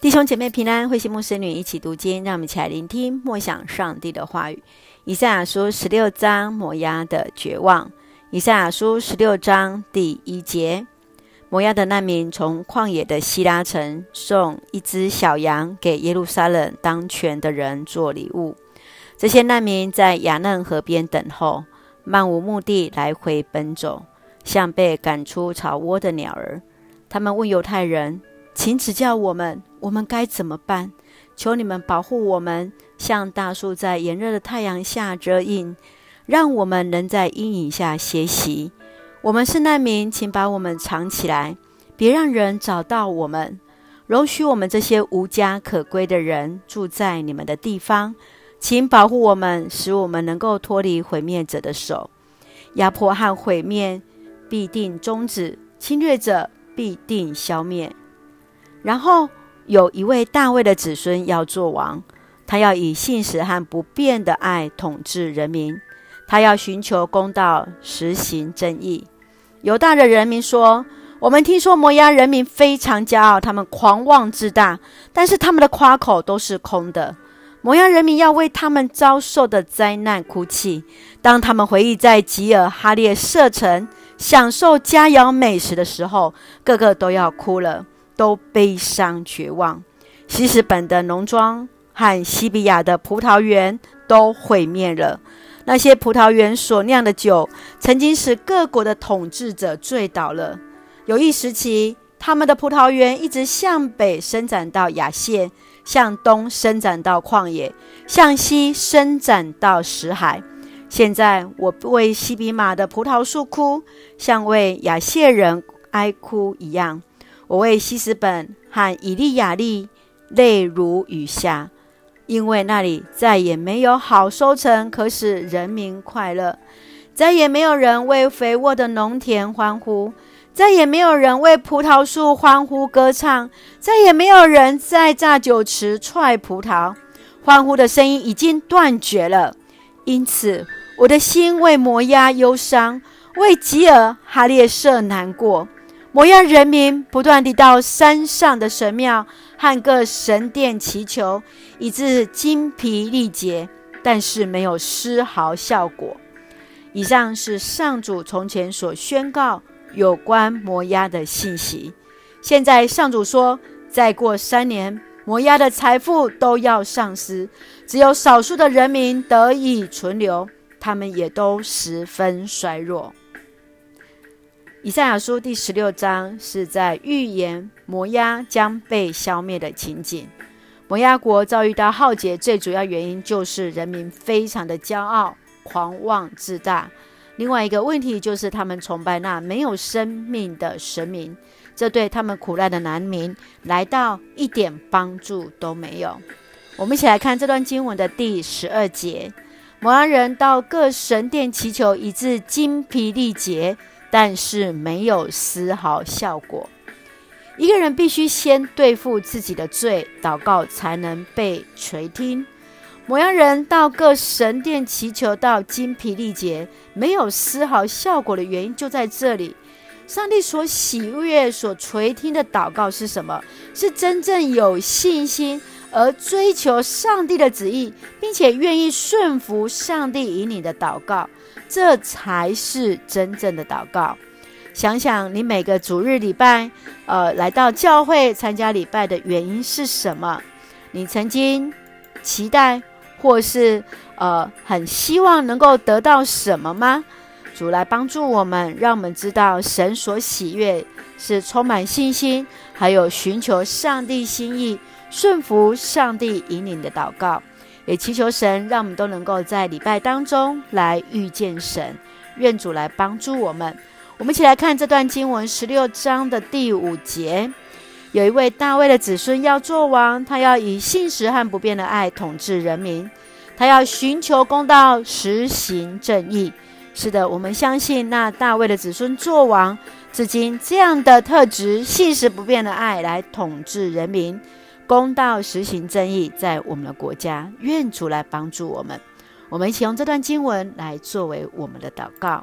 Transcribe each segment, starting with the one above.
弟兄姐妹平安，慧馨牧师女一起读经，让我们一起来聆听默想上帝的话语。以赛亚书十六章，摩押的绝望。以赛亚书十六章第一节：摩押的难民从旷野的希拉城送一只小羊给耶路撒冷当权的人做礼物。这些难民在雅嫩河边等候，漫无目的来回奔走，像被赶出巢窝的鸟儿。他们问犹太人。请指教我们，我们该怎么办？求你们保护我们，像大树在炎热的太阳下遮荫，让我们能在阴影下歇息。我们是难民，请把我们藏起来，别让人找到我们。容许我们这些无家可归的人住在你们的地方，请保护我们，使我们能够脱离毁灭者的手。压迫和毁灭必定终止，侵略者必定消灭。然后有一位大卫的子孙要做王，他要以信实和不变的爱统治人民，他要寻求公道，实行正义。犹大的人民说：“我们听说摩押人民非常骄傲，他们狂妄自大，但是他们的夸口都是空的。摩押人民要为他们遭受的灾难哭泣。当他们回忆在吉尔哈列舍城享受佳肴美食的时候，个个都要哭了。”都悲伤绝望，西斯本的农庄和西比亚的葡萄园都毁灭了。那些葡萄园所酿的酒，曾经使各国的统治者醉倒了。有一时期，他们的葡萄园一直向北伸展到亚谢，向东伸展到旷野，向西伸展到死海。现在，我为西比马的葡萄树哭，像为亚谢人哀哭一样。我为西斯本和以利亚利泪如雨下，因为那里再也没有好收成，可使人民快乐；再也没有人为肥沃的农田欢呼；再也没有人为葡萄树欢呼歌唱；再也没有人在榨酒池踹葡萄。欢呼的声音已经断绝了。因此，我的心为摩押忧伤，为吉尔哈列舍难过。摩押人民不断地到山上的神庙和各神殿祈求，以致精疲力竭，但是没有丝毫效果。以上是上主从前所宣告有关摩押的信息。现在上主说，再过三年，摩押的财富都要丧失，只有少数的人民得以存留，他们也都十分衰弱。以赛亚书第十六章是在预言摩押将被消灭的情景。摩押国遭遇到浩劫，最主要原因就是人民非常的骄傲、狂妄自大。另外一个问题就是他们崇拜那没有生命的神明，这对他们苦难的难民来到一点帮助都没有。我们一起来看这段经文的第十二节：摩押人到各神殿祈求，以致精疲力竭。但是没有丝毫效果。一个人必须先对付自己的罪，祷告才能被垂听。摩押人到各神殿祈求到精疲力竭，没有丝毫效果的原因就在这里。上帝所喜悦、所垂听的祷告是什么？是真正有信心而追求上帝的旨意，并且愿意顺服上帝引领的祷告。这才是真正的祷告。想想你每个主日礼拜，呃，来到教会参加礼拜的原因是什么？你曾经期待或是呃很希望能够得到什么吗？主来帮助我们，让我们知道神所喜悦是充满信心，还有寻求上帝心意、顺服上帝引领的祷告。也祈求神，让我们都能够在礼拜当中来遇见神。愿主来帮助我们。我们一起来看这段经文十六章的第五节：有一位大卫的子孙要做王，他要以信实和不变的爱统治人民，他要寻求公道，实行正义。是的，我们相信那大卫的子孙做王，至今这样的特质，信实不变的爱来统治人民。公道实行正义，在我们的国家，愿主来帮助我们。我们一起用这段经文来作为我们的祷告。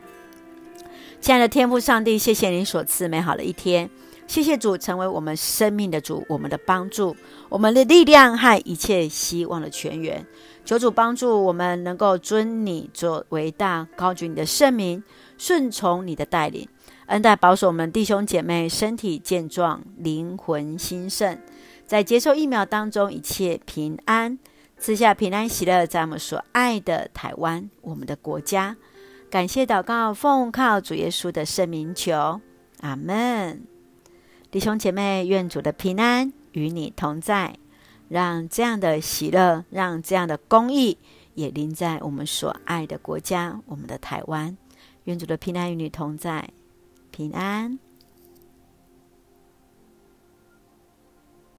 亲爱的天父上帝，谢谢您所赐美好的一天。谢谢主成为我们生命的主，我们的帮助，我们的力量和一切希望的泉源。求主帮助我们能够尊你做为大，高举你的圣名，顺从你的带领，恩待保守我们弟兄姐妹身体健壮，灵魂兴盛，在接受疫苗当中一切平安，赐下平安喜乐，在我们所爱的台湾，我们的国家。感谢祷告，奉靠主耶稣的圣名求，阿门。弟兄姐妹，愿主的平安与你同在，让这样的喜乐，让这样的公益也临在我们所爱的国家，我们的台湾。愿主的平安与你同在，平安。